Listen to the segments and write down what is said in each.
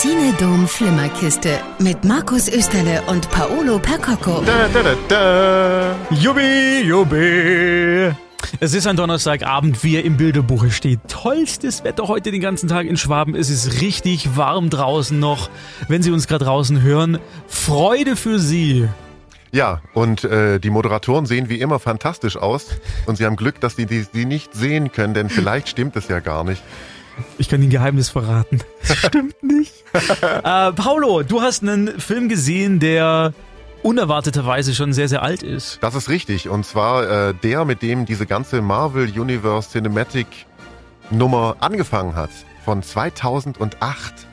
Cinedom Flimmerkiste mit Markus Österle und Paolo Percocco. Da, da, da, da. Jubi, jubi. Es ist ein Donnerstagabend, wie er im Bilderbuche steht. Tollstes Wetter heute den ganzen Tag in Schwaben. Es ist richtig warm draußen noch. Wenn Sie uns gerade draußen hören, Freude für Sie. Ja, und äh, die Moderatoren sehen wie immer fantastisch aus. Und sie haben Glück, dass sie die, die nicht sehen können, denn vielleicht stimmt es ja gar nicht. Ich kann Ihnen Geheimnis verraten. Das stimmt nicht. äh, Paolo, du hast einen Film gesehen, der unerwarteterweise schon sehr, sehr alt ist. Das ist richtig. Und zwar äh, der, mit dem diese ganze Marvel Universe Cinematic Nummer angefangen hat. Von 2008.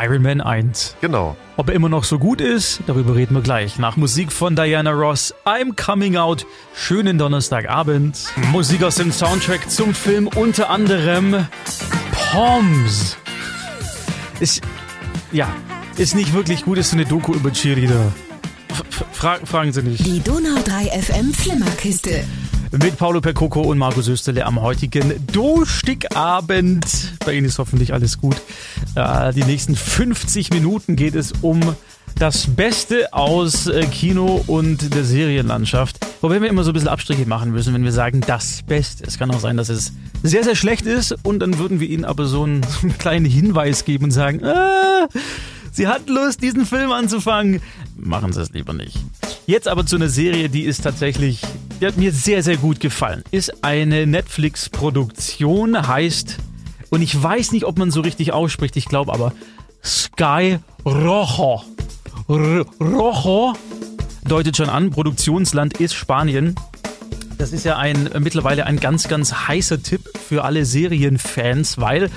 Iron Man 1. Genau. Ob er immer noch so gut ist, darüber reden wir gleich. Nach Musik von Diana Ross, I'm Coming Out. Schönen Donnerstagabend. Musik aus dem Soundtrack zum Film unter anderem Poms. Ist, ja, ist nicht wirklich gut, ist so eine Doku über Cheerleader. F fra fragen Sie nicht. Die Donau 3 FM Flimmerkiste. Mit Paulo Percoco und Markus Österle am heutigen Dostigabend. Bei Ihnen ist hoffentlich alles gut. Äh, die nächsten 50 Minuten geht es um das Beste aus äh, Kino und der Serienlandschaft. Wobei wir immer so ein bisschen Abstriche machen müssen, wenn wir sagen, das Beste. Es kann auch sein, dass es sehr, sehr schlecht ist und dann würden wir Ihnen aber so einen, so einen kleinen Hinweis geben und sagen, ah, Sie hat Lust, diesen Film anzufangen. Machen Sie es lieber nicht. Jetzt aber zu einer Serie, die ist tatsächlich, die hat mir sehr, sehr gut gefallen. Ist eine Netflix-Produktion, heißt, und ich weiß nicht, ob man so richtig ausspricht, ich glaube aber, Sky Rojo. Rojo deutet schon an, Produktionsland ist Spanien. Das ist ja ein mittlerweile ein ganz, ganz heißer Tipp für alle Serienfans, weil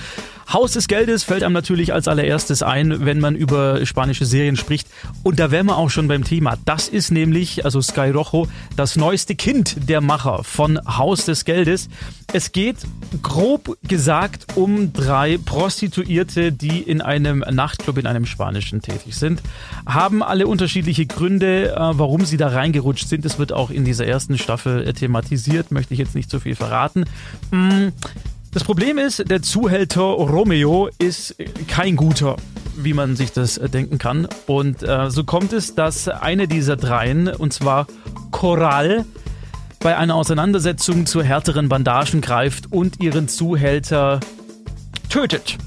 Haus des Geldes fällt einem natürlich als allererstes ein, wenn man über spanische Serien spricht. Und da wären wir auch schon beim Thema. Das ist nämlich, also Sky Rojo, das neueste Kind der Macher von Haus des Geldes. Es geht grob gesagt um drei Prostituierte, die in einem Nachtclub in einem spanischen tätig sind. Haben alle unterschiedliche Gründe, äh, warum sie da reingerutscht sind. Es wird auch in dieser ersten Staffel thematisiert, möchte ich jetzt nicht zu viel verraten. Das Problem ist, der Zuhälter Romeo ist kein guter, wie man sich das denken kann. Und äh, so kommt es, dass eine dieser dreien, und zwar Coral, bei einer Auseinandersetzung zu härteren Bandagen greift und ihren Zuhälter tötet.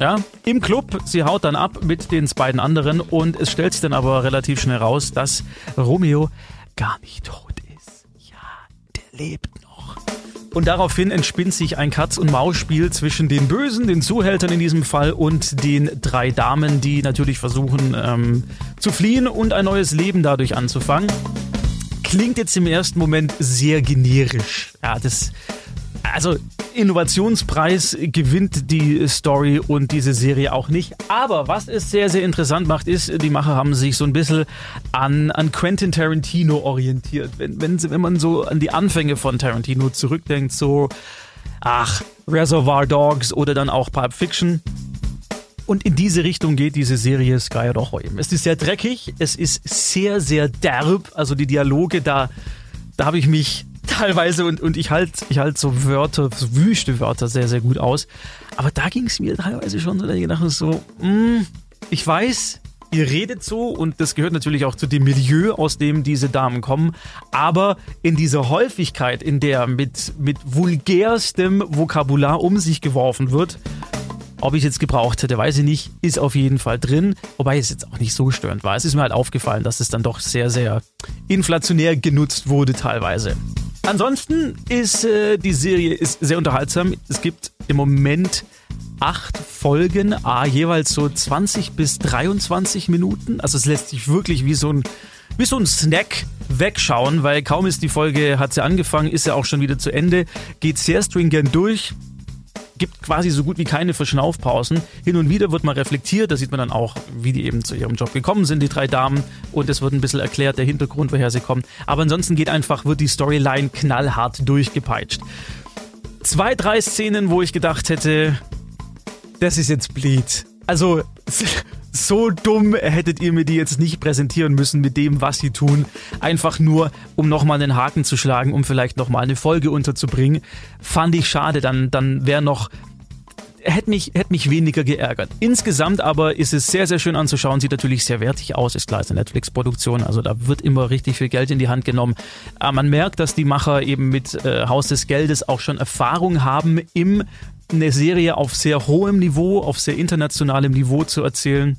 Ja, im Club, sie haut dann ab mit den beiden anderen und es stellt sich dann aber relativ schnell raus, dass Romeo gar nicht tot ist. Ja, der lebt. Und daraufhin entspinnt sich ein Katz-und-Maus-Spiel zwischen den Bösen, den Zuhältern in diesem Fall, und den drei Damen, die natürlich versuchen ähm, zu fliehen und ein neues Leben dadurch anzufangen. Klingt jetzt im ersten Moment sehr generisch. Ja, das. Also, Innovationspreis gewinnt die Story und diese Serie auch nicht. Aber was es sehr, sehr interessant macht, ist, die Macher haben sich so ein bisschen an, an Quentin Tarantino orientiert. Wenn, wenn, wenn man so an die Anfänge von Tarantino zurückdenkt, so, ach, Reservoir Dogs oder dann auch Pulp Fiction. Und in diese Richtung geht diese Serie Sky Rojo eben. Es ist sehr dreckig, es ist sehr, sehr derb. Also die Dialoge, da, da habe ich mich teilweise und, und ich halte ich halt so Wörter, so wüste Wörter sehr, sehr gut aus. Aber da ging es mir teilweise schon so, dass ich gedacht so, mh, ich weiß, ihr redet so und das gehört natürlich auch zu dem Milieu, aus dem diese Damen kommen. Aber in dieser Häufigkeit, in der mit, mit vulgärstem Vokabular um sich geworfen wird, ob ich es jetzt gebraucht hätte, weiß ich nicht. Ist auf jeden Fall drin. Wobei es jetzt auch nicht so störend war. Es ist mir halt aufgefallen, dass es dann doch sehr, sehr inflationär genutzt wurde teilweise. Ansonsten ist äh, die Serie ist sehr unterhaltsam. Es gibt im Moment acht Folgen, ah, jeweils so 20 bis 23 Minuten. Also es lässt sich wirklich wie so ein, wie so ein Snack wegschauen, weil kaum ist die Folge, hat sie angefangen, ist sie auch schon wieder zu Ende, geht sehr stringent durch, gibt quasi so gut wie keine Verschnaufpausen. Hin und wieder wird mal reflektiert, da sieht man dann auch, wie die eben zu ihrem Job gekommen sind, die drei Damen. Und es wird ein bisschen erklärt, der Hintergrund, woher sie kommen. Aber ansonsten geht einfach, wird die Storyline knallhart durchgepeitscht. Zwei, drei Szenen, wo ich gedacht hätte, das ist jetzt Bleed. Also, so dumm hättet ihr mir die jetzt nicht präsentieren müssen mit dem, was sie tun. Einfach nur, um nochmal einen Haken zu schlagen, um vielleicht nochmal eine Folge unterzubringen. Fand ich schade, dann, dann wäre noch hätte mich, hätte mich weniger geärgert. Insgesamt aber ist es sehr, sehr schön anzuschauen, sieht natürlich sehr wertig aus, ist klar, ist eine Netflix-Produktion, also da wird immer richtig viel Geld in die Hand genommen. Aber man merkt, dass die Macher eben mit äh, Haus des Geldes auch schon Erfahrung haben, im eine Serie auf sehr hohem Niveau, auf sehr internationalem Niveau zu erzählen.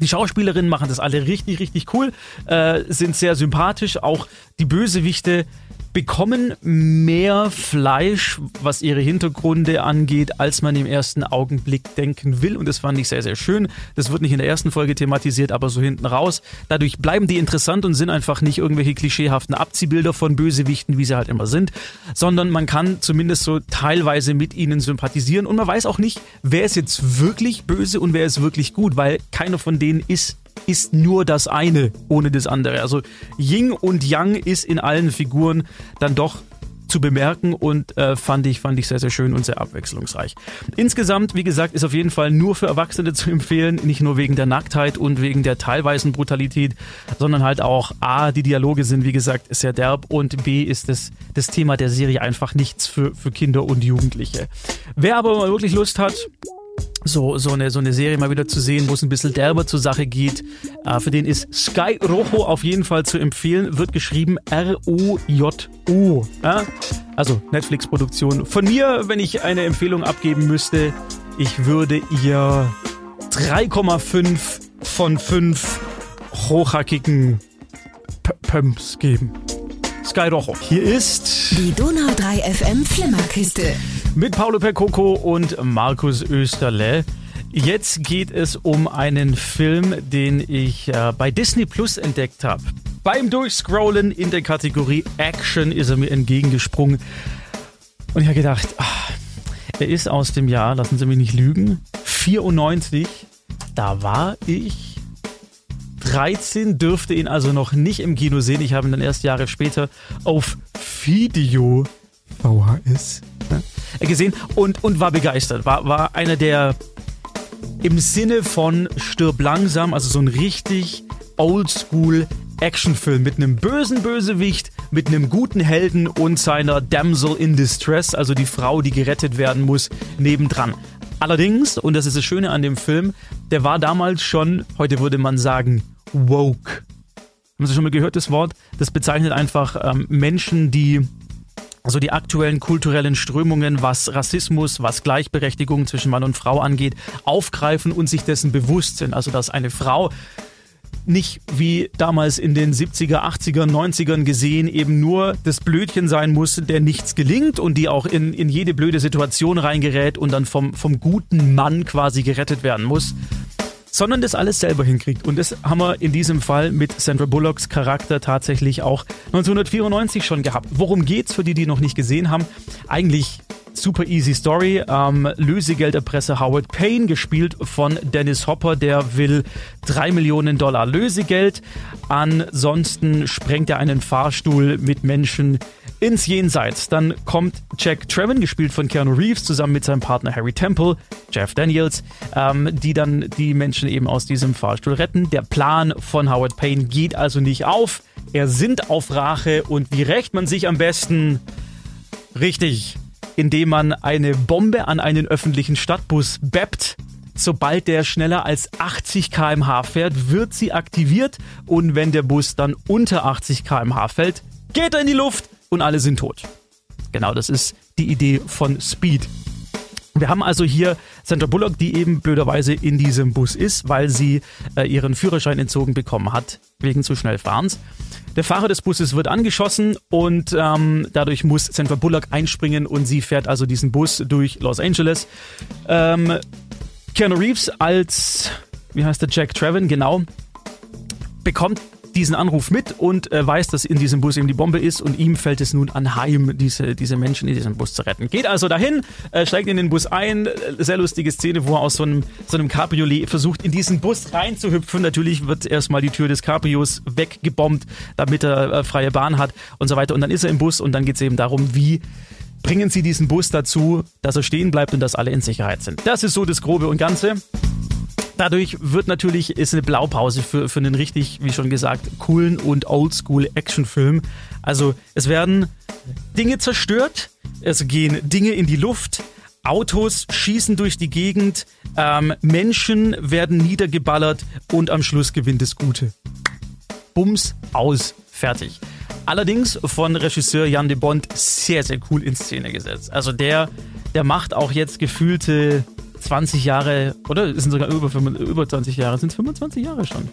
Die Schauspielerinnen machen das alle richtig, richtig cool, äh, sind sehr sympathisch. Auch die Bösewichte bekommen mehr Fleisch, was ihre Hintergründe angeht, als man im ersten Augenblick denken will. Und das fand ich sehr, sehr schön. Das wird nicht in der ersten Folge thematisiert, aber so hinten raus. Dadurch bleiben die interessant und sind einfach nicht irgendwelche klischeehaften Abziehbilder von Bösewichten, wie sie halt immer sind, sondern man kann zumindest so teilweise mit ihnen sympathisieren. Und man weiß auch nicht, wer ist jetzt wirklich böse und wer ist wirklich gut, weil keiner von denen ist ist nur das eine ohne das andere. Also Ying und Yang ist in allen Figuren dann doch zu bemerken und äh, fand ich fand ich sehr sehr schön und sehr abwechslungsreich. Insgesamt, wie gesagt, ist auf jeden Fall nur für Erwachsene zu empfehlen, nicht nur wegen der Nacktheit und wegen der teilweisen Brutalität, sondern halt auch a die Dialoge sind wie gesagt sehr derb und b ist das das Thema der Serie einfach nichts für für Kinder und Jugendliche. Wer aber mal wirklich Lust hat, so, so, eine, so eine Serie mal wieder zu sehen, wo es ein bisschen derber zur Sache geht. Äh, für den ist Sky Rojo auf jeden Fall zu empfehlen. Wird geschrieben R-O-J-O. Ja? Also Netflix-Produktion. Von mir, wenn ich eine Empfehlung abgeben müsste, ich würde ihr 3,5 von 5 hochhackigen P Pumps geben. Sky Rojo. Hier ist die Donau 3 FM Flimmerkiste mit Paolo Percoco und Markus Österle. Jetzt geht es um einen Film, den ich äh, bei Disney Plus entdeckt habe. Beim Durchscrollen in der Kategorie Action ist er mir entgegengesprungen. Und ich habe gedacht, ach, er ist aus dem Jahr, lassen Sie mich nicht lügen, 94. Da war ich 13, dürfte ihn also noch nicht im Kino sehen. Ich habe ihn dann erst Jahre später auf Video VHS gesehen und, und war begeistert. War, war einer der im Sinne von Stirb langsam, also so ein richtig oldschool Actionfilm mit einem bösen Bösewicht, mit einem guten Helden und seiner Damsel in Distress, also die Frau, die gerettet werden muss, nebendran. Allerdings, und das ist das Schöne an dem Film, der war damals schon, heute würde man sagen, woke. Haben Sie schon mal gehört, das Wort? Das bezeichnet einfach ähm, Menschen, die also die aktuellen kulturellen Strömungen, was Rassismus, was Gleichberechtigung zwischen Mann und Frau angeht, aufgreifen und sich dessen bewusst sind. Also dass eine Frau nicht wie damals in den 70er, 80er, 90ern gesehen eben nur das Blödchen sein muss, der nichts gelingt und die auch in, in jede blöde Situation reingerät und dann vom, vom guten Mann quasi gerettet werden muss, sondern das alles selber hinkriegt. Und das haben wir in diesem Fall mit Sandra Bullocks Charakter tatsächlich auch 1994 schon gehabt. Worum geht's für die, die noch nicht gesehen haben? Eigentlich super easy Story. Ähm, Lösegelderpresser Howard Payne, gespielt von Dennis Hopper, der will drei Millionen Dollar Lösegeld. Ansonsten sprengt er einen Fahrstuhl mit Menschen ins Jenseits. Dann kommt Jack Trevin, gespielt von Keanu Reeves, zusammen mit seinem Partner Harry Temple, Jeff Daniels, ähm, die dann die Menschen eben aus diesem Fahrstuhl retten. Der Plan von Howard Payne geht also nicht auf. Er sind auf Rache und wie rächt man sich am besten? Richtig, indem man eine Bombe an einen öffentlichen Stadtbus beppt. Sobald der schneller als 80 km/h fährt, wird sie aktiviert und wenn der Bus dann unter 80 km/h fällt, geht er in die Luft und alle sind tot. Genau, das ist die Idee von Speed. Wir haben also hier Sandra Bullock, die eben blöderweise in diesem Bus ist, weil sie äh, ihren Führerschein entzogen bekommen hat, wegen zu schnell Fahrens. Der Fahrer des Busses wird angeschossen und ähm, dadurch muss Sandra Bullock einspringen und sie fährt also diesen Bus durch Los Angeles. Ähm, Keanu Reeves als, wie heißt der, Jack Trevin, genau, bekommt diesen Anruf mit und äh, weiß, dass in diesem Bus eben die Bombe ist und ihm fällt es nun anheim, diese, diese Menschen in diesem Bus zu retten. Geht also dahin, äh, steigt in den Bus ein, äh, sehr lustige Szene, wo er aus so einem, so einem Cabriolet versucht, in diesen Bus reinzuhüpfen. Natürlich wird erstmal die Tür des Cabrios weggebombt, damit er äh, freie Bahn hat und so weiter. Und dann ist er im Bus und dann geht es eben darum, wie bringen sie diesen Bus dazu, dass er stehen bleibt und dass alle in Sicherheit sind. Das ist so das Grobe und Ganze. Dadurch wird natürlich, ist eine Blaupause für, für einen richtig, wie schon gesagt, coolen und oldschool Actionfilm. Also es werden Dinge zerstört, es gehen Dinge in die Luft, Autos schießen durch die Gegend, ähm, Menschen werden niedergeballert und am Schluss gewinnt das Gute. Bums, aus, fertig. Allerdings von Regisseur Jan de Bond sehr, sehr cool in Szene gesetzt. Also der, der macht auch jetzt gefühlte 20 Jahre, oder? Es sind sogar über, über 20 Jahre, sind es 25 Jahre schon?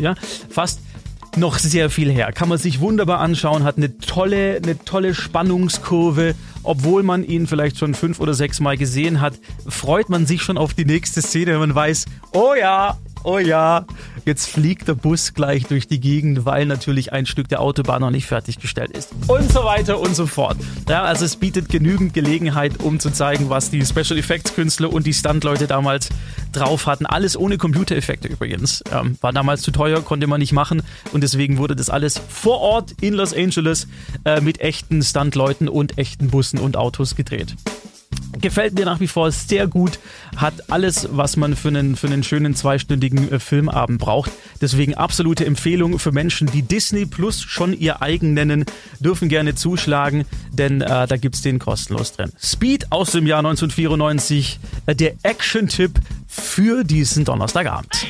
Ja, fast noch sehr viel her. Kann man sich wunderbar anschauen, hat eine tolle, eine tolle Spannungskurve. Obwohl man ihn vielleicht schon fünf oder sechs Mal gesehen hat, freut man sich schon auf die nächste Szene, wenn man weiß, oh ja, oh ja, jetzt fliegt der Bus gleich durch die Gegend, weil natürlich ein Stück der Autobahn noch nicht fertiggestellt ist. Und so weiter und so fort. Ja, also es bietet genügend Gelegenheit, um zu zeigen, was die Special Effects Künstler und die Stuntleute damals drauf hatten. Alles ohne Computereffekte übrigens. Ähm, war damals zu teuer, konnte man nicht machen und deswegen wurde das alles vor Ort in Los Angeles äh, mit echten Stuntleuten und echten Bussen und Autos gedreht. Gefällt mir nach wie vor sehr gut, hat alles, was man für einen, für einen schönen zweistündigen äh, Filmabend braucht. Deswegen absolute Empfehlung für Menschen, die Disney Plus schon ihr eigen nennen, dürfen gerne zuschlagen, denn äh, da es den kostenlos drin. Speed aus dem Jahr 1994, äh, der Action-Tipp für diesen Donnerstagabend.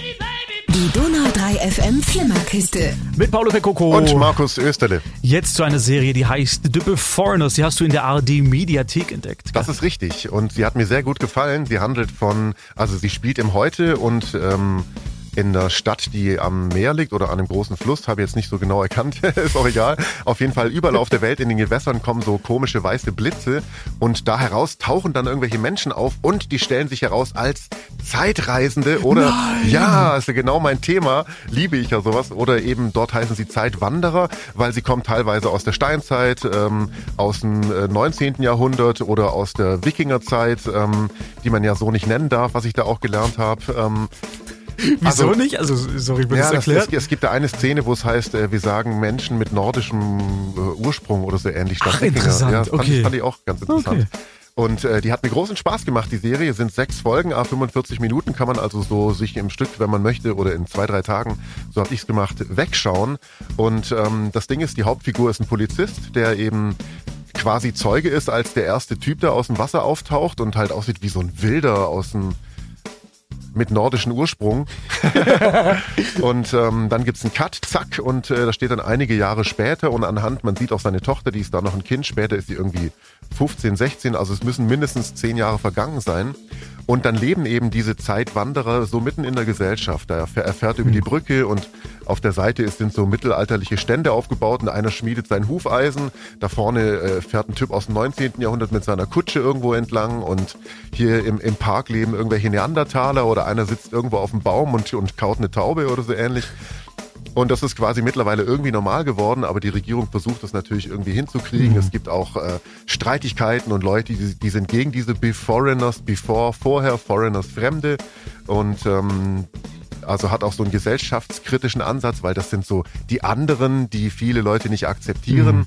Die Donau 3 FM Flimmerkiste. Mit Paolo Peccoco. Und Markus Österle. Jetzt zu einer Serie, die heißt The Beforeigners. Die hast du in der ARD Mediathek entdeckt. Das ist richtig. Und sie hat mir sehr gut gefallen. Sie handelt von, also sie spielt im Heute und ähm, in der Stadt, die am Meer liegt oder an einem großen Fluss, habe ich jetzt nicht so genau erkannt, ist auch egal. Auf jeden Fall überall auf der Welt in den Gewässern kommen so komische weiße Blitze und da heraus tauchen dann irgendwelche Menschen auf und die stellen sich heraus als Zeitreisende oder Nein. ja, ist ja genau mein Thema, liebe ich ja sowas oder eben dort heißen sie Zeitwanderer, weil sie kommen teilweise aus der Steinzeit, ähm, aus dem 19. Äh, Jahrhundert oder aus der Wikingerzeit, ähm, die man ja so nicht nennen darf, was ich da auch gelernt habe. Ähm, Wieso also, nicht? Also, sorry, wird ja, das erklärt? Es gibt da eine Szene, wo es heißt, äh, wir sagen Menschen mit nordischem äh, Ursprung oder so ähnlich. Ach, interessant. Ja, fand, okay. ich, fand ich auch ganz interessant. Okay. Und äh, die hat mir großen Spaß gemacht, die Serie. Sind sechs Folgen, a 45 Minuten, kann man also so sich im Stück, wenn man möchte, oder in zwei, drei Tagen, so habe ich's gemacht, wegschauen. Und ähm, das Ding ist, die Hauptfigur ist ein Polizist, der eben quasi Zeuge ist, als der erste Typ, der aus dem Wasser auftaucht und halt aussieht wie so ein Wilder aus dem mit nordischem Ursprung. und ähm, dann gibt's einen Cut, zack, und äh, da steht dann einige Jahre später und anhand, man sieht auch seine Tochter, die ist da noch ein Kind, später ist sie irgendwie 15, 16, also es müssen mindestens zehn Jahre vergangen sein. Und dann leben eben diese Zeitwanderer so mitten in der Gesellschaft. Da er fährt über die hm. Brücke und auf der Seite sind so mittelalterliche Stände aufgebaut und einer schmiedet sein Hufeisen. Da vorne äh, fährt ein Typ aus dem 19. Jahrhundert mit seiner Kutsche irgendwo entlang und hier im, im Park leben irgendwelche Neandertaler oder einer sitzt irgendwo auf dem Baum und, und kaut eine Taube oder so ähnlich. Und das ist quasi mittlerweile irgendwie normal geworden, aber die Regierung versucht das natürlich irgendwie hinzukriegen. Mhm. Es gibt auch äh, Streitigkeiten und Leute, die, die sind gegen diese Beforeigners, before, vorher, Foreigners, Fremde. Und ähm, also hat auch so einen gesellschaftskritischen Ansatz, weil das sind so die anderen, die viele Leute nicht akzeptieren. Mhm.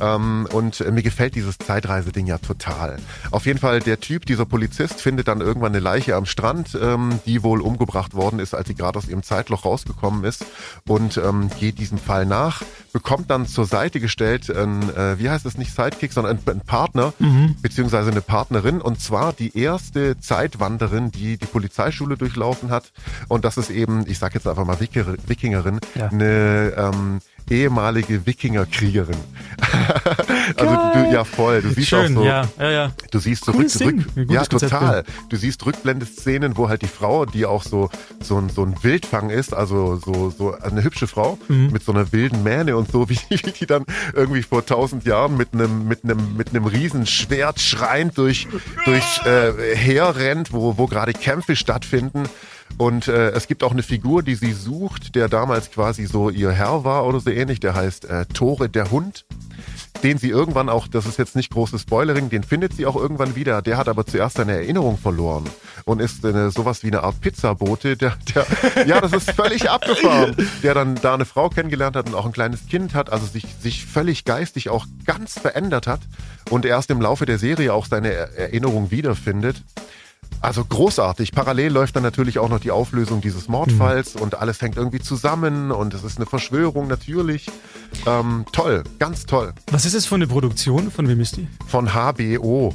Ähm, und äh, mir gefällt dieses Zeitreiseding ja total. Auf jeden Fall, der Typ, dieser Polizist, findet dann irgendwann eine Leiche am Strand, ähm, die wohl umgebracht worden ist, als sie gerade aus ihrem Zeitloch rausgekommen ist und ähm, geht diesem Fall nach, bekommt dann zur Seite gestellt, ein, äh, wie heißt es nicht Sidekick, sondern ein, ein Partner, mhm. beziehungsweise eine Partnerin und zwar die erste Zeitwanderin, die die Polizeischule durchlaufen hat und das ist eben, ich sag jetzt einfach mal Wikingerin, ja. eine ähm, ehemalige Wikingerkriegerin. also du, ja voll, du siehst Schön, auch so, ja, ja, ja. du siehst zurück, zurück ja total. Du siehst Rückblendeszenen, wo halt die Frau, die auch so so ein, so ein Wildfang ist, also so so eine hübsche Frau mhm. mit so einer wilden Mähne und so, wie, wie die dann irgendwie vor tausend Jahren mit einem mit einem mit einem Riesenschwert schreiend durch durch äh, herrennt, wo wo gerade Kämpfe stattfinden. Und äh, es gibt auch eine Figur, die sie sucht, der damals quasi so ihr Herr war oder so ähnlich. Der heißt äh, Tore der Hund, den sie irgendwann auch, das ist jetzt nicht großes Spoilering, den findet sie auch irgendwann wieder. Der hat aber zuerst seine Erinnerung verloren und ist äh, sowas wie eine Art Pizzabote. Der, der, ja, das ist völlig abgefahren. Der dann da eine Frau kennengelernt hat und auch ein kleines Kind hat, also sich, sich völlig geistig auch ganz verändert hat und erst im Laufe der Serie auch seine Erinnerung wiederfindet. Also großartig. Parallel läuft dann natürlich auch noch die Auflösung dieses Mordfalls mhm. und alles hängt irgendwie zusammen und es ist eine Verschwörung natürlich. Ähm, toll, ganz toll. Was ist es für eine Produktion? Von wem ist die? Von HBO.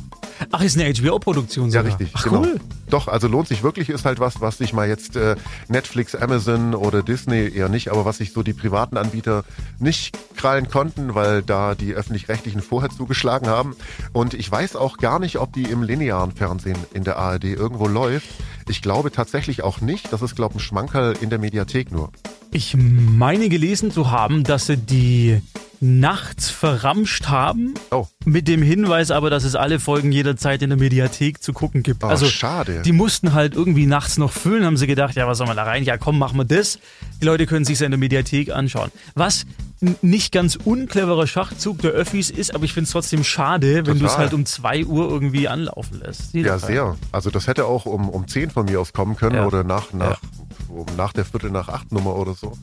Ach, ist eine HBO-Produktion Ja, sogar. richtig. Ach, genau. cool. Doch, also lohnt sich wirklich, ist halt was, was sich mal jetzt äh, Netflix, Amazon oder Disney eher nicht, aber was sich so die privaten Anbieter nicht krallen konnten, weil da die öffentlich-rechtlichen vorher zugeschlagen haben. Und ich weiß auch gar nicht, ob die im linearen Fernsehen in der ARD irgendwo läuft. Ich glaube tatsächlich auch nicht. Das ist, glaube ich, ein Schmankerl in der Mediathek nur. Ich meine gelesen zu haben, dass sie die nachts verramscht haben. Oh. Mit dem Hinweis aber, dass es alle Folgen jederzeit in der Mediathek zu gucken gibt. Oh, also schade. Die mussten halt irgendwie nachts noch füllen, haben sie gedacht, ja, was soll man da rein? Ja, komm, machen wir das. Die Leute können sich in der Mediathek anschauen. Was nicht ganz uncleverer Schachzug der Öffis ist, aber ich finde es trotzdem schade, wenn du es halt um 2 Uhr irgendwie anlaufen lässt. Ja, Jeder- sehr. Also das hätte auch um, um 10 von mir aus kommen können Ja. oder nach, nach, um, nach der Viertel nach acht Nummer oder so.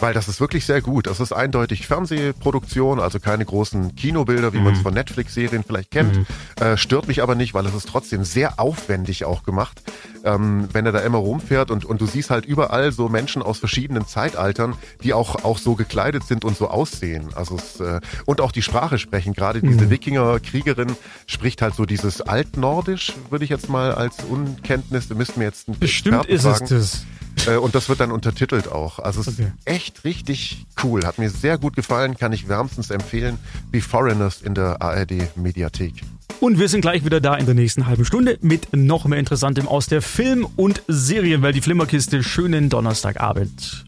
Weil das ist wirklich sehr gut. Das ist eindeutig Fernsehproduktion, also keine großen Kinobilder, wie man es von Netflix-Serien vielleicht kennt. Äh, stört mich aber nicht, weil es ist trotzdem sehr aufwendig auch gemacht. Ähm, wenn er da immer rumfährt und, und du siehst halt überall so Menschen aus verschiedenen Zeitaltern, die auch, auch so gekleidet sind und so aussehen. Also es, äh, und auch die Sprache sprechen. Gerade diese Wikinger-Kriegerin spricht halt so dieses Altnordisch, würde ich jetzt mal als Unkenntnis, wir müssten mir jetzt einen Bestimmt Experten ist es fragen. das. Äh, und das wird dann untertitelt auch. Also es Okay. ist echt richtig cool. Hat mir sehr gut gefallen, kann ich wärmstens empfehlen. Wie Foreigners in der ARD Mediathek. Und wir sind gleich wieder da in der nächsten halben Stunde mit noch mehr Interessantem aus der Film- und Serienwelt. Die Flimmerkiste. Schönen Donnerstagabend.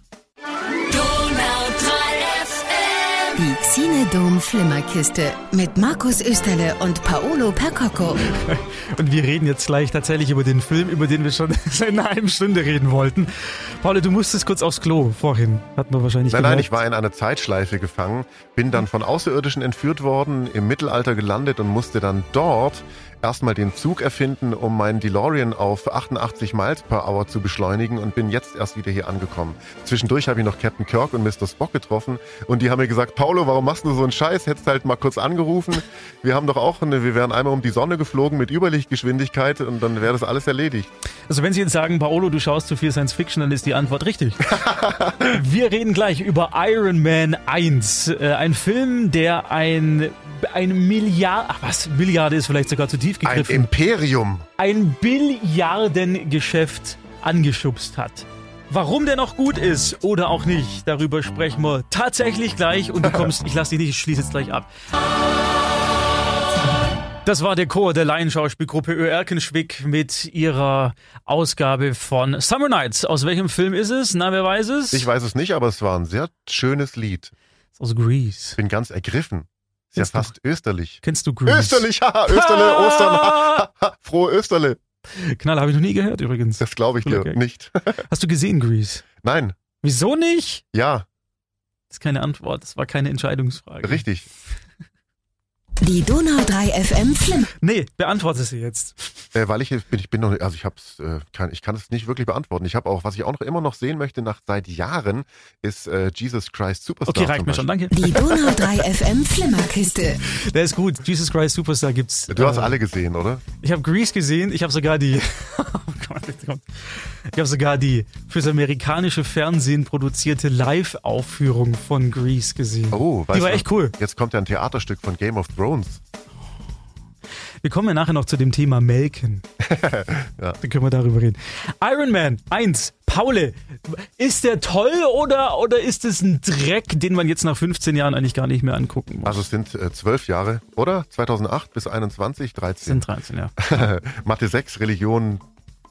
Die Xinedom Flimmerkiste mit Markus Österle und Paolo Percocco. Und wir reden jetzt gleich tatsächlich über den Film, über den wir schon seit einer halben Stunde reden wollten. Paul, du musstest kurz aufs Klo vorhin. Hatten wir wahrscheinlich Nein, nein, gemerkt. ich war in einer Zeitschleife gefangen, bin dann von Außerirdischen entführt worden, im Mittelalter gelandet und musste dann dort erstmal den Zug erfinden, um meinen DeLorean auf 88 Miles per Hour zu beschleunigen und bin jetzt erst wieder hier angekommen. Zwischendurch habe ich noch Captain Kirk und Mr. Spock getroffen und die haben mir gesagt, Paulo, warum machst du so einen Scheiß? Hättest halt mal kurz angerufen. Wir haben doch auch eine, wir wären einmal um die Sonne geflogen mit Überlichtgeschwindigkeit und dann wäre das alles erledigt. Also wenn Sie jetzt sagen, Paolo, du schaust zu viel Science Fiction, dann ist die Antwort richtig. wir reden gleich über Iron Man 1. Äh, ein Film, der ein, ein Milliard, ach was, Milliarde ist vielleicht sogar zu tief Ein gegriffen. Imperium. ein Billiardengeschäft angeschubst hat. Warum der noch gut ist oder auch nicht, darüber sprechen wir tatsächlich gleich und du kommst, ich lasse dich nicht, ich schließe jetzt gleich ab. Das war der Chor der Laienschauspielgruppe Ö Erkenschwick mit ihrer Ausgabe von Summer Nights. Aus welchem Film ist es? Na, wer weiß es? Ich weiß es nicht, aber es war ein sehr schönes Lied. Aus Grease. Bin ganz ergriffen. Ist ja du- fast österlich. Kennst du Grease? Österlich, haha, Österle, Ostern, ha, ha, frohe Österle. Knall habe ich noch nie gehört übrigens. Das glaube ich dir nicht. Hast du gesehen, Grease? Nein, Wieso nicht? ja, Das ist keine Antwort, das war keine Entscheidungsfrage. richtig. Die Donau 3 FM Flim. Nee, beantworte sie jetzt. Äh, weil ich bin, ich bin noch, also ich hab's, äh, kann, ich kann es nicht wirklich beantworten. Ich habe auch, was ich auch noch immer noch sehen möchte nach seit Jahren, ist äh, Jesus Christ Superstar. Okay, reicht mir schon, danke. Die Donau 3 FM Flimmerkiste. Der ist gut. Jesus Christ Superstar gibt's. Du hast äh, alle gesehen, oder? Ich habe Grease gesehen. Ich habe sogar die. oh Gott, jetzt kommt. Ich habe sogar die fürs amerikanische Fernsehen produzierte Live-Aufführung von Grease gesehen. Oh, weißt die war du, echt cool. Jetzt kommt ja ein Theaterstück von Game of Thrones. Wir kommen ja nachher noch zu dem Thema Melken. Ja. Dann können wir darüber reden. Iron Man 1. Paule, ist der toll oder, oder ist es ein Dreck, den man jetzt nach 15 Jahren eigentlich gar nicht mehr angucken muss? Also es sind äh, zwölf Jahre, oder? 2008 bis 21, 13. sind 13, ja. Mathe 6, Religion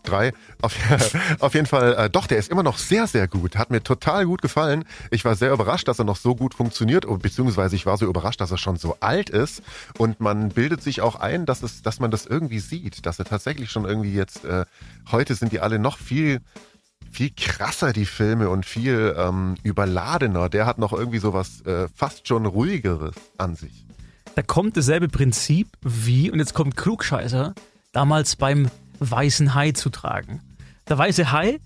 3. Auf, auf jeden Fall, äh, doch, der ist immer noch sehr, sehr gut. Hat mir total gut gefallen. Ich war sehr überrascht, dass er noch so gut funktioniert, beziehungsweise ich war so überrascht, dass er schon so alt ist. Und man bildet sich auch ein, dass, es, dass man das irgendwie sieht, dass er tatsächlich schon irgendwie jetzt, äh, heute sind die alle noch viel viel krasser, die Filme, und viel ähm, überladener. Der hat noch irgendwie sowas äh, fast schon ruhigeres an sich. Da kommt dasselbe Prinzip wie, und jetzt kommt Klugscheißer, damals beim Weißen Hai zu tragen. Der Weiße Hai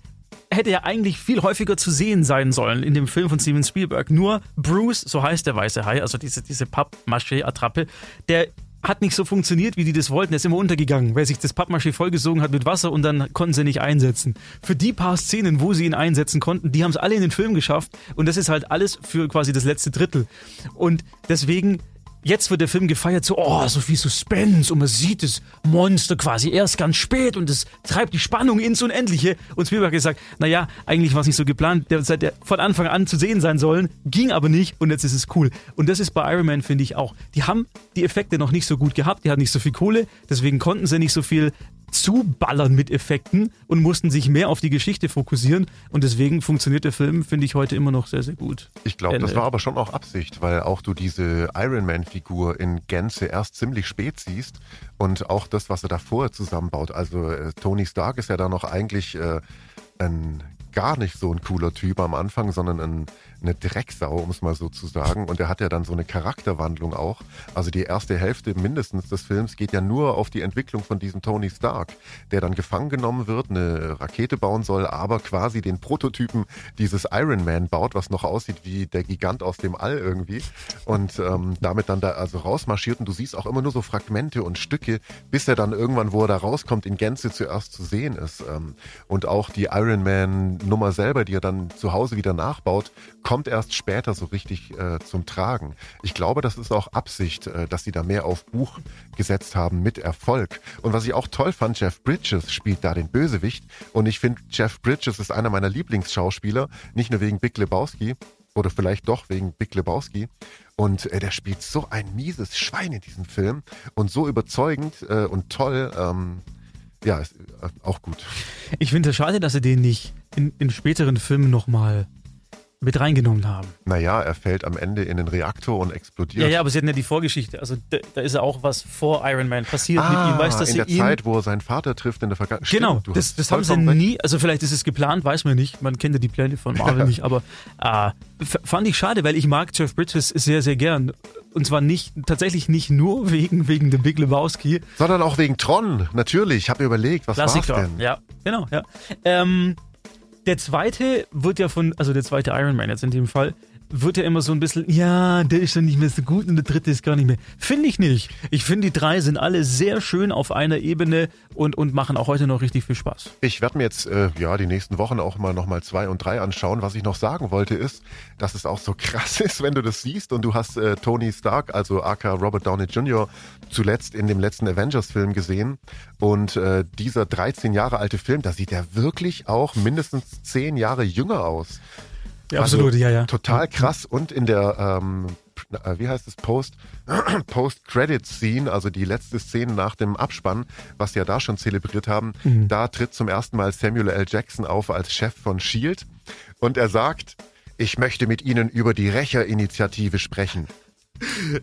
hätte ja eigentlich viel häufiger zu sehen sein sollen in dem Film von Steven Spielberg. Nur Bruce, so heißt der Weiße Hai, also diese, diese Pappmaché-Attrappe, der hat nicht so funktioniert, wie die das wollten. Er ist immer untergegangen, weil sich das Pappmaché vollgesogen hat mit Wasser und dann konnten sie nicht einsetzen. Für die paar Szenen, wo sie ihn einsetzen konnten, die haben es alle in den Film geschafft und das ist halt alles für quasi das letzte Drittel. Und deswegen Jetzt wird der Film gefeiert, so, oh, so viel Suspense und man sieht das Monster quasi erst ganz spät und es treibt die Spannung ins Unendliche. Und Spielberg hat gesagt, naja, eigentlich war es nicht so geplant, der hätte von Anfang an zu sehen sein sollen, ging aber nicht und jetzt ist es cool. Und das ist bei Iron Man, finde ich auch. Die haben die Effekte noch nicht so gut gehabt, die hatten nicht so viel Kohle, deswegen konnten sie nicht so viel zuballern mit Effekten und mussten sich mehr auf die Geschichte fokussieren. Und deswegen funktioniert der Film, finde ich, heute immer noch sehr, sehr gut. Ich glaube, das war aber schon auch Absicht, weil auch du diese Iron Man-Figur in Gänze erst ziemlich spät siehst und auch das, was er davor zusammenbaut. Also äh, Tony Stark ist ja da noch eigentlich äh, ein gar nicht so ein cooler Typ am Anfang, sondern ein eine Drecksau, um es mal so zu sagen. Und er hat ja dann so eine Charakterwandlung auch. Also die erste Hälfte mindestens des Films geht ja nur auf die Entwicklung von diesem Tony Stark, der dann gefangen genommen wird, eine Rakete bauen soll, aber quasi den Prototypen dieses Iron Man baut, was noch aussieht wie der Gigant aus dem All irgendwie. Und ähm, damit dann da also rausmarschiert. Und du siehst auch immer nur so Fragmente und Stücke, bis er dann irgendwann, wo er da rauskommt, in Gänze zuerst zu sehen ist. Ähm, und auch die Iron Man Nummer selber, die er dann zu Hause wieder nachbaut, kommt erst später so richtig äh, zum Tragen. Ich glaube, das ist auch Absicht, äh, dass sie da mehr auf Buch gesetzt haben mit Erfolg. Und was ich auch toll fand, Jeff Bridges spielt da den Bösewicht. Und ich finde, Jeff Bridges ist einer meiner Lieblingsschauspieler, nicht nur wegen Big Lebowski, oder vielleicht doch wegen Big Lebowski. Und äh, der spielt so ein mieses Schwein in diesem Film und so überzeugend äh, und toll. Ähm, ja, ist, äh, auch gut. Ich finde es schade, dass er den nicht in, in späteren Filmen nochmal mit reingenommen haben. Naja, er fällt am Ende in den Reaktor und explodiert. Ja, ja, aber sie hatten ja die Vorgeschichte. Also da, da ist ja auch was vor Iron Man passiert ah, mit ihm. Weißt, dass in der Zeit, wo er seinen Vater trifft in der Vergangenheit. Genau, das, das haben sie nie, also vielleicht ist es geplant, weiß man nicht. Man kennt ja die Pläne von Marvel nicht, aber äh, fand ich schade, weil ich mag Jeff Bridges sehr, sehr gern. Und zwar nicht, tatsächlich nicht nur wegen, wegen The Big Lebowski. Sondern auch wegen Tron, natürlich. Ich habe mir überlegt, was war denn? Ja, genau, ja. Ähm, der zweite wird ja von, also der zweite Iron Man jetzt in dem Fall, wird ja immer so ein bisschen, ja, der ist dann nicht mehr so gut und der dritte ist gar nicht mehr. Finde ich nicht. Ich finde, die drei sind alle sehr schön auf einer Ebene und, und machen auch heute noch richtig viel Spaß. Ich werde mir jetzt, äh, ja, die nächsten Wochen auch mal nochmal zwei und drei anschauen. Was ich noch sagen wollte ist, dass es auch so krass ist, wenn du das siehst und du hast äh, Tony Stark, also aka Robert Downey Jr., zuletzt in dem letzten Avengers-Film gesehen und äh, dieser 13 Jahre alte Film, da sieht er wirklich auch mindestens 10 Jahre jünger aus. Ja, absolut, also, ja, ja. Total krass. Und in der, ähm, äh, wie heißt es, Post, Post-Credit-Scene, also die letzte Szene nach dem Abspann, was sie ja da schon zelebriert haben, mhm. da tritt zum ersten Mal Samuel L. Jackson auf als Chef von Shield und er sagt, ich möchte mit Ihnen über die Rächer-Initiative sprechen.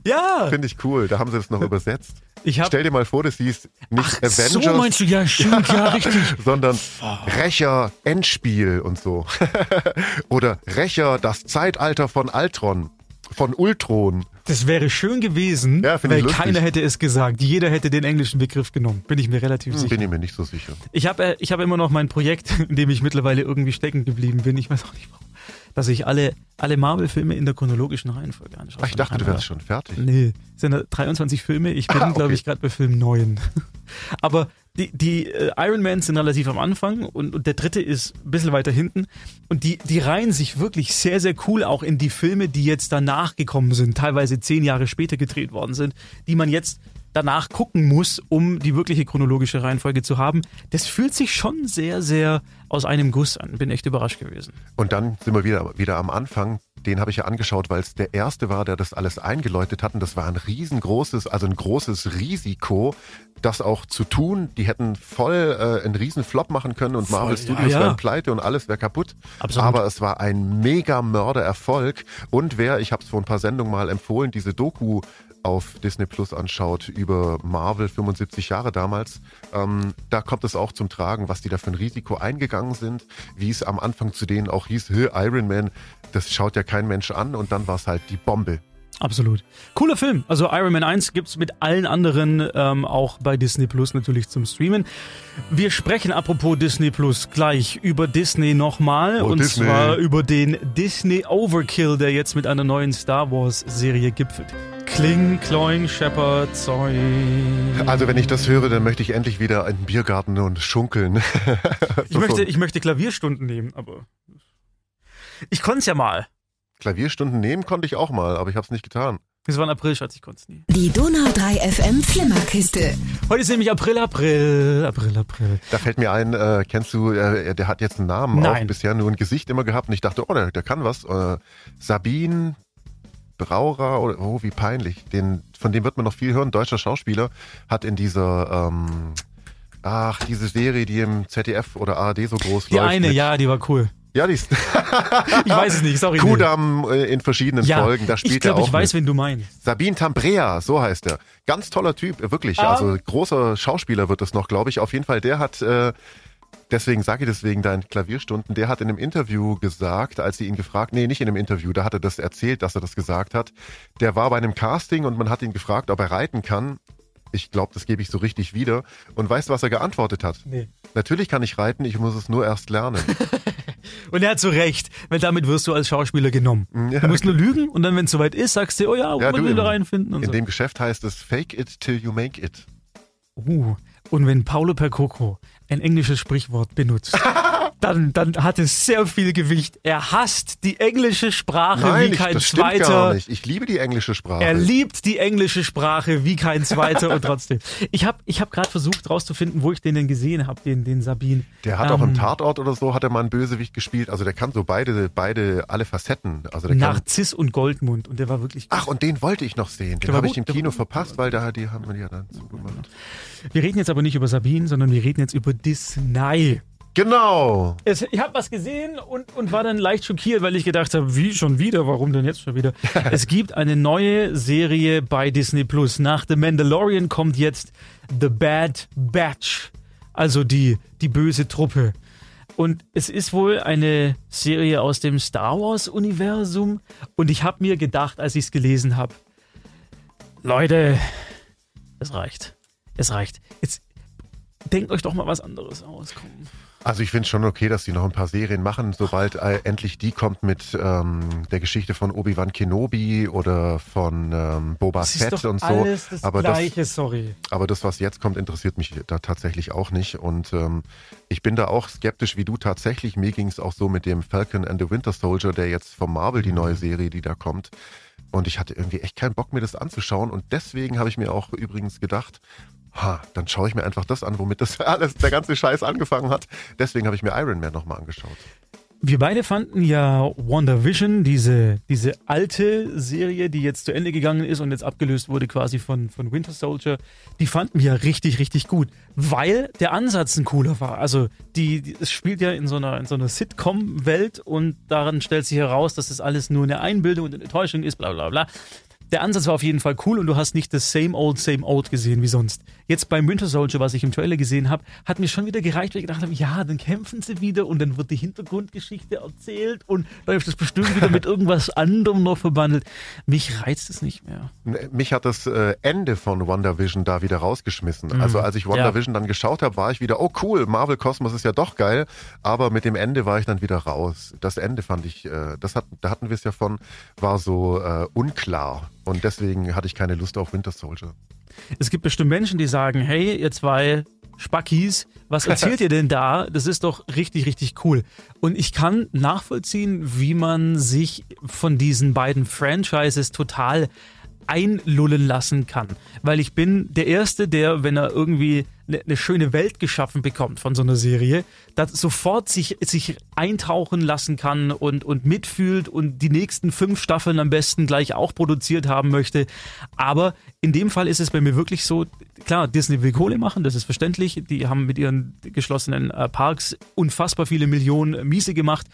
Ja. Finde ich cool. Da haben sie das noch übersetzt. Ich hab, Stell dir mal vor, das hieß nicht Ach, Avengers. So meinst du, ja, stimmt, ja, richtig. sondern Rächer Endspiel und so. Oder Rächer das Zeitalter von Altron. Von Ultron. Das wäre schön gewesen, ja, weil keiner hätte es gesagt. Jeder hätte den englischen Begriff genommen. Bin ich mir relativ hm, sicher. Bin ich mir nicht so sicher. Ich habe äh, ich hab immer noch mein Projekt, in dem ich mittlerweile irgendwie stecken geblieben bin. Ich weiß auch nicht warum dass ich alle, alle Marvel-Filme in der chronologischen Reihenfolge anschaue. Ach, ich dachte, du wärst schon fertig. Nee, es sind 23 Filme. Ich bin, ah, okay. glaube ich, gerade bei Film 9. Aber die, die äh, Iron Man sind relativ am Anfang und, und der dritte ist ein bisschen weiter hinten. Und die, die reihen sich wirklich sehr, sehr cool auch in die Filme, die jetzt danach gekommen sind, teilweise zehn Jahre später gedreht worden sind, die man jetzt danach gucken muss, um die wirkliche chronologische Reihenfolge zu haben. Das fühlt sich schon sehr, sehr aus einem Guss an. Bin echt überrascht gewesen. Und dann sind wir wieder, wieder am Anfang. Den habe ich ja angeschaut, weil es der erste war, der das alles eingeläutet hat. Und das war ein riesengroßes, also ein großes Risiko, das auch zu tun. Die hätten voll äh, einen riesen Flop machen können und voll, Marvel Studios ja, ja. wären pleite und alles wäre kaputt. Absolut. Aber es war ein mega Mördererfolg. Und wer, ich habe es vor ein paar Sendungen mal empfohlen, diese Doku auf Disney Plus anschaut über Marvel 75 Jahre damals, ähm, da kommt es auch zum Tragen, was die da für ein Risiko eingegangen sind, wie es am Anfang zu denen auch hieß, Iron Man, das schaut ja kein Mensch an und dann war es halt die Bombe. Absolut. Cooler Film. Also Iron Man 1 gibt es mit allen anderen ähm, auch bei Disney Plus natürlich zum Streamen. Wir sprechen apropos Disney Plus gleich über Disney nochmal. Oh, und Disney. zwar über den Disney Overkill, der jetzt mit einer neuen Star Wars Serie gipfelt. Kling, Kloing, Shepard, Zeug. Also wenn ich das höre, dann möchte ich endlich wieder in den Biergarten und schunkeln. ich, möchte, ich möchte Klavierstunden nehmen, aber ich konnte es ja mal. Klavierstunden nehmen konnte ich auch mal, aber ich habe es nicht getan. Es war ein April, Schatz, ich konnte es nie. Die Donau 3 FM Flimmerkiste. Heute ist nämlich April, April, April, April. Da fällt mir ein, äh, kennst du, äh, der hat jetzt einen Namen, Nein. auch bisher nur ein Gesicht immer gehabt und ich dachte, oh, der, der kann was. Äh, Sabine Braurer, oder, oh, wie peinlich. Den, von dem wird man noch viel hören. Deutscher Schauspieler hat in dieser, ähm, ach, diese Serie, die im ZDF oder ARD so groß Die läuft. eine, mit- ja, die war cool. Ja, die ist Ich weiß es nicht, sorry. Kudamm äh, in verschiedenen ja, Folgen, da spielt ich glaube, er auch ich weiß, mit. wen du meinst. Sabine Tambrea, so heißt er. Ganz toller Typ, wirklich. Ah. Also großer Schauspieler wird es noch, glaube ich. Auf jeden Fall, der hat, äh, deswegen sage ich deswegen deinen Klavierstunden, der hat in einem Interview gesagt, als sie ihn gefragt, nee, nicht in einem Interview, da hat er das erzählt, dass er das gesagt hat. Der war bei einem Casting und man hat ihn gefragt, ob er reiten kann. Ich glaube, das gebe ich so richtig wieder. Und weißt du, was er geantwortet hat? Nee. Natürlich kann ich reiten, ich muss es nur erst lernen. Und er hat so recht, weil damit wirst du als Schauspieler genommen. Ja, Du musst nur lügen und dann, wenn es soweit ist, sagst du, oh ja, Ja, du, will da in- reinfinden und In so. dem Geschäft heißt es Fake it till you make it. Uh, und wenn Paolo Percoco ein englisches Sprichwort benutzt, dann, dann hat es sehr viel Gewicht. Er hasst die englische Sprache Nein, wie ich, kein das stimmt gar zweiter. nicht. Ich liebe die englische Sprache. Er liebt die englische Sprache wie kein zweiter und trotzdem. Ich habe ich hab gerade versucht rauszufinden, wo ich den denn gesehen habe, den, den Sabine. Der hat auch im Ähm, Tatort oder so, hat er mal einen Bösewicht gespielt. Also der kann so beide, beide, alle Facetten. Also der Narziss und Goldmund und der war wirklich. Ach, und den wollte ich noch sehen. Den habe ich im Kino verpasst, weil da die haben wir ja dann zugemacht. Wir reden jetzt aber nicht über Sabine, sondern wir reden jetzt über Disney. Genau. Es, ich habe was gesehen und, und war dann leicht schockiert, weil ich gedacht habe, wie schon wieder, warum denn jetzt schon wieder? es gibt eine neue Serie bei Disney Plus. Nach The Mandalorian kommt jetzt The Bad Batch, also die, die böse Truppe. Und es ist wohl eine Serie aus dem Star Wars-Universum. Und ich habe mir gedacht, als ich es gelesen habe, Leute, es reicht. Es reicht. Jetzt denkt euch doch mal was anderes aus. Komm. Also ich finde es schon okay, dass die noch ein paar Serien machen, sobald äh, endlich die kommt mit ähm, der Geschichte von Obi-Wan Kenobi oder von ähm, Boba Das Fett und so. alles das aber das, Gleiche, sorry. Aber das, was jetzt kommt, interessiert mich da tatsächlich auch nicht. Und ähm, ich bin da auch skeptisch wie du tatsächlich. Mir ging es auch so mit dem Falcon and the Winter Soldier, der jetzt vom Marvel, die neue Serie, die da kommt. Und ich hatte irgendwie echt keinen Bock, mir das anzuschauen. Und deswegen habe ich mir auch übrigens gedacht, ha, dann schaue ich mir einfach das an, womit das alles, der ganze Scheiß angefangen hat. Deswegen habe ich mir Iron Man nochmal angeschaut. Wir beide fanden ja WandaVision, diese, diese alte Serie, die jetzt zu Ende gegangen ist und jetzt abgelöst wurde quasi von, von Winter Soldier, die fanden wir richtig, richtig gut, weil der Ansatz ein cooler war. Also die, die es spielt ja in so einer, in so einer Sitcom-Welt und daran stellt sich heraus, dass das alles nur eine Einbildung und eine Täuschung ist, bla bla bla. Der Ansatz war auf jeden Fall cool und du hast nicht das Same Old, Same Old gesehen wie sonst. Jetzt beim Winter Soldier, was ich im Trailer gesehen habe, hat mir schon wieder gereicht, weil ich gedacht habe, ja, dann kämpfen sie wieder und dann wird die Hintergrundgeschichte erzählt und läuft das bestimmt wieder mit irgendwas anderem noch verbandelt. Mich reizt es nicht mehr. Mich hat das äh, Ende von WandaVision da wieder rausgeschmissen. Mhm. Also als ich WandaVision dann geschaut habe, war ich wieder, oh cool, Marvel Kosmos ist ja doch geil. Aber mit dem Ende war ich dann wieder raus. Das Ende fand ich, äh, das hat, da hatten wir es ja von, war so äh, unklar. Und deswegen hatte ich keine Lust auf Winter Soldier. Es gibt bestimmt Menschen, die sagen, hey, ihr zwei Spackis, was erzählt ihr denn da? Das ist doch richtig, richtig cool. Und ich kann nachvollziehen, wie man sich von diesen beiden Franchises total einlullen lassen kann. Weil ich bin der Erste, der, wenn er irgendwie eine ne schöne Welt geschaffen bekommt von so einer Serie, das sofort sich, sich eintauchen lassen kann und, und mitfühlt und die nächsten fünf Staffeln am besten gleich auch produziert haben möchte. Aber in dem Fall ist es bei mir wirklich so, klar, Disney will Kohle machen, das ist verständlich. Die haben mit ihren geschlossenen äh, Parks unfassbar viele Millionen Miese gemacht.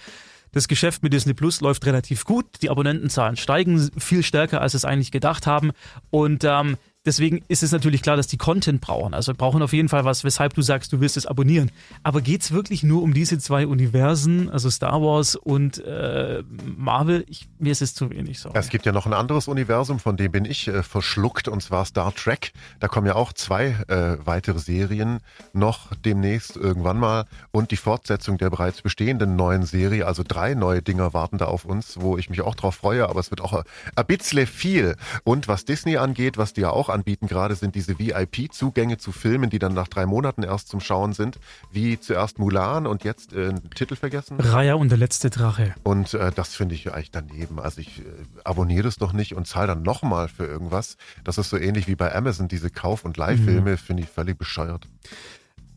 Das Geschäft mit Disney Plus läuft relativ gut. Die Abonnentenzahlen steigen viel stärker, als es eigentlich gedacht haben. Und ähm, Deswegen ist es natürlich klar, dass die Content brauchen. Also brauchen auf jeden Fall was, weshalb du sagst, du willst es abonnieren. Aber geht es wirklich nur um diese zwei Universen, also Star Wars und äh, Marvel? Ich, mir ist es zu wenig. so. Es gibt ja noch ein anderes Universum, von dem bin ich äh, verschluckt, und zwar Star Trek. Da kommen ja auch zwei äh, weitere Serien noch demnächst irgendwann mal und die Fortsetzung der bereits bestehenden neuen Serie. Also drei neue Dinger warten da auf uns, wo ich mich auch drauf freue, aber es wird auch ein bisschen viel. Und was Disney angeht, was die ja auch anbieten gerade, sind diese VIP-Zugänge zu Filmen, die dann nach drei Monaten erst zum Schauen sind, wie zuerst Mulan und jetzt äh, Titel vergessen. Raya und der letzte Drache. Und äh, das finde ich eigentlich daneben. Also ich äh, abonniere das doch nicht und zahle dann nochmal für irgendwas. Das ist so ähnlich wie bei Amazon, diese Kauf- und Leihfilme, mhm. finde ich völlig bescheuert.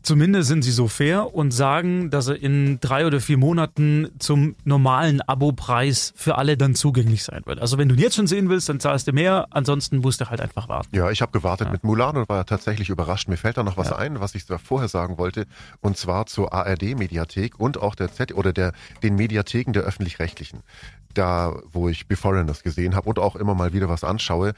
Zumindest sind sie so fair und sagen, dass er in drei oder vier Monaten zum normalen Abo-Preis für alle dann zugänglich sein wird. Also wenn du ihn jetzt schon sehen willst, dann zahlst du mehr, ansonsten musst du halt einfach warten. Ja, ich habe gewartet ja. mit Mulan und war tatsächlich überrascht. Mir fällt da noch was ja. ein, was ich vorher sagen wollte, und zwar zur ARD-Mediathek und auch der Z oder der den Mediatheken der öffentlich-rechtlichen. Da, wo ich Beforeigners gesehen habe und auch immer mal wieder was anschaue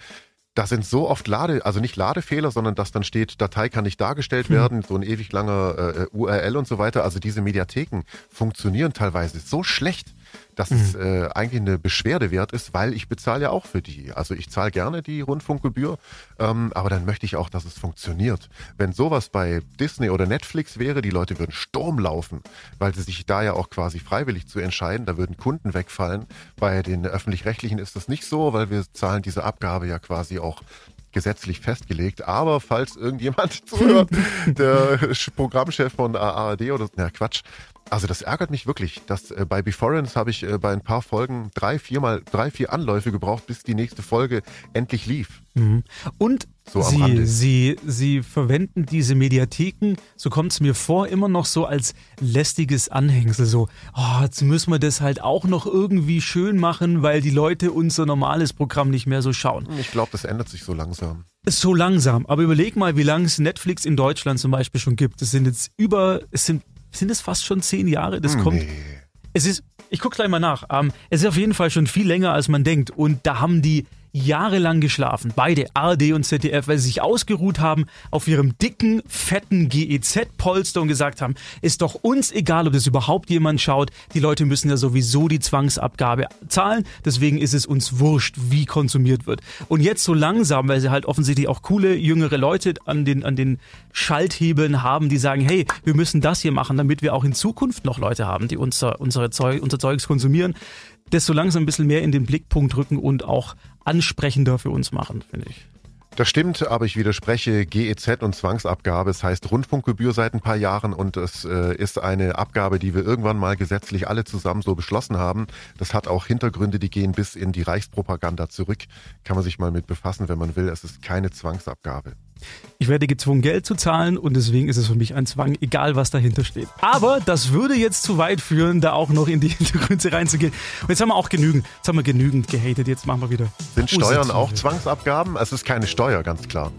da sind so oft Lade, also nicht Ladefehler, sondern dass dann steht, Datei kann nicht dargestellt hm. werden, so ein ewig langer äh, URL und so weiter. Also diese Mediatheken funktionieren teilweise so schlecht, dass mhm. es äh, eigentlich eine Beschwerde wert ist, weil ich bezahle ja auch für die. Also ich zahle gerne die Rundfunkgebühr, ähm, aber dann möchte ich auch, dass es funktioniert. Wenn sowas bei Disney oder Netflix wäre, die Leute würden Sturm laufen, weil sie sich da ja auch quasi freiwillig zu entscheiden, da würden Kunden wegfallen. Bei den öffentlich-rechtlichen ist das nicht so, weil wir zahlen diese Abgabe ja quasi auch gesetzlich festgelegt. Aber falls irgendjemand zuhört, der Programmchef von ARD oder, na Quatsch, also das ärgert mich wirklich. Dass, äh, bei Beforens habe ich äh, bei ein paar Folgen drei, viermal, drei, vier Anläufe gebraucht, bis die nächste Folge endlich lief. Mhm. Und so sie, sie, sie verwenden diese Mediatheken, so kommt es mir vor, immer noch so als lästiges Anhängsel. So, oh, jetzt müssen wir das halt auch noch irgendwie schön machen, weil die Leute unser normales Programm nicht mehr so schauen. Ich glaube, das ändert sich so langsam. So langsam, aber überleg mal, wie lange es Netflix in Deutschland zum Beispiel schon gibt. Es sind jetzt über, es sind sind es fast schon zehn Jahre? Das nee. kommt. Es ist, ich gucke gleich mal nach. Ähm, es ist auf jeden Fall schon viel länger, als man denkt. Und da haben die jahrelang geschlafen, beide ARD und ZDF, weil sie sich ausgeruht haben auf ihrem dicken, fetten GEZ-Polster und gesagt haben, ist doch uns egal, ob das überhaupt jemand schaut, die Leute müssen ja sowieso die Zwangsabgabe zahlen, deswegen ist es uns wurscht, wie konsumiert wird. Und jetzt so langsam, weil sie halt offensichtlich auch coole, jüngere Leute an den, an den Schalthebeln haben, die sagen, hey, wir müssen das hier machen, damit wir auch in Zukunft noch Leute haben, die unser, unsere Zeug, unser Zeugs konsumieren, desto langsam ein bisschen mehr in den Blickpunkt rücken und auch ansprechender für uns machen, finde ich. Das stimmt, aber ich widerspreche GEZ und Zwangsabgabe. Es heißt Rundfunkgebühr seit ein paar Jahren und es äh, ist eine Abgabe, die wir irgendwann mal gesetzlich alle zusammen so beschlossen haben. Das hat auch Hintergründe, die gehen bis in die Reichspropaganda zurück. Kann man sich mal mit befassen, wenn man will. Es ist keine Zwangsabgabe. Ich werde gezwungen, Geld zu zahlen und deswegen ist es für mich ein Zwang, egal was dahinter steht. Aber das würde jetzt zu weit führen, da auch noch in die Hintergründe reinzugehen. Und jetzt haben wir auch genügend, jetzt haben wir genügend gehatet, jetzt machen wir wieder. Sind Steuern auch Zwangsabgaben? Es ist keine Steuer, ganz klar.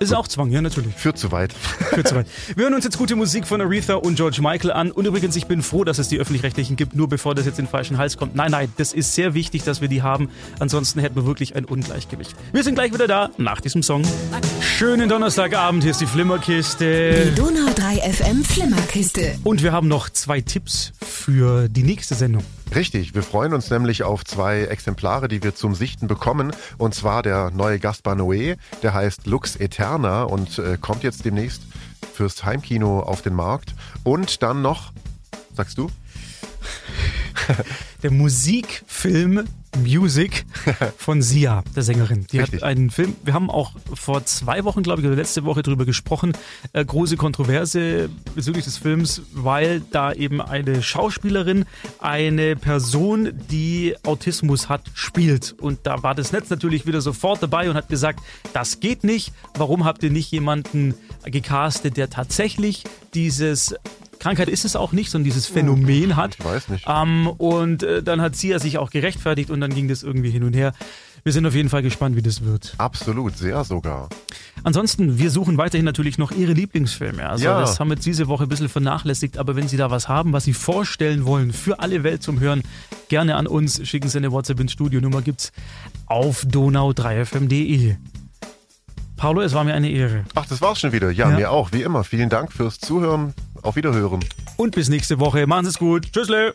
Ist auch Zwang, ja, natürlich. Führt zu weit. Führt zu weit. Wir hören uns jetzt gute Musik von Aretha und George Michael an. Und übrigens, ich bin froh, dass es die Öffentlich-Rechtlichen gibt, nur bevor das jetzt in den falschen Hals kommt. Nein, nein, das ist sehr wichtig, dass wir die haben. Ansonsten hätten wir wirklich ein Ungleichgewicht. Wir sind gleich wieder da, nach diesem Song. Schönen Donnerstagabend, hier ist die Flimmerkiste. Die Donau 3 FM Flimmerkiste. Und wir haben noch zwei Tipps für die nächste Sendung. Richtig, wir freuen uns nämlich auf zwei Exemplare, die wir zum Sichten bekommen. Und zwar der neue Gaspar Noé, der heißt Lux Eterna und äh, kommt jetzt demnächst fürs Heimkino auf den Markt. Und dann noch, sagst du? der Musikfilm Music von Sia, der Sängerin. Die Richtig. hat einen Film, wir haben auch vor zwei Wochen, glaube ich, oder letzte Woche darüber gesprochen, äh, große Kontroverse bezüglich des Films, weil da eben eine Schauspielerin eine Person, die Autismus hat, spielt. Und da war das Netz natürlich wieder sofort dabei und hat gesagt, das geht nicht. Warum habt ihr nicht jemanden gecastet, der tatsächlich dieses Krankheit ist es auch nicht, sondern dieses Phänomen hat. Ich weiß nicht. Ähm, und äh, dann hat Sia sich auch gerechtfertigt und dann ging das irgendwie hin und her. Wir sind auf jeden Fall gespannt, wie das wird. Absolut, sehr sogar. Ansonsten, wir suchen weiterhin natürlich noch Ihre Lieblingsfilme. Also ja. das haben wir jetzt diese Woche ein bisschen vernachlässigt, aber wenn Sie da was haben, was Sie vorstellen wollen für alle Welt zum Hören, gerne an uns. Schicken Sie eine WhatsApp ins Studio. Nummer gibt's auf donau3fm.de. Paulo, es war mir eine Ehre. Ach, das war's schon wieder. Ja, Ja. mir auch, wie immer. Vielen Dank fürs Zuhören. Auf Wiederhören. Und bis nächste Woche. Machen Sie es gut. Tschüssle.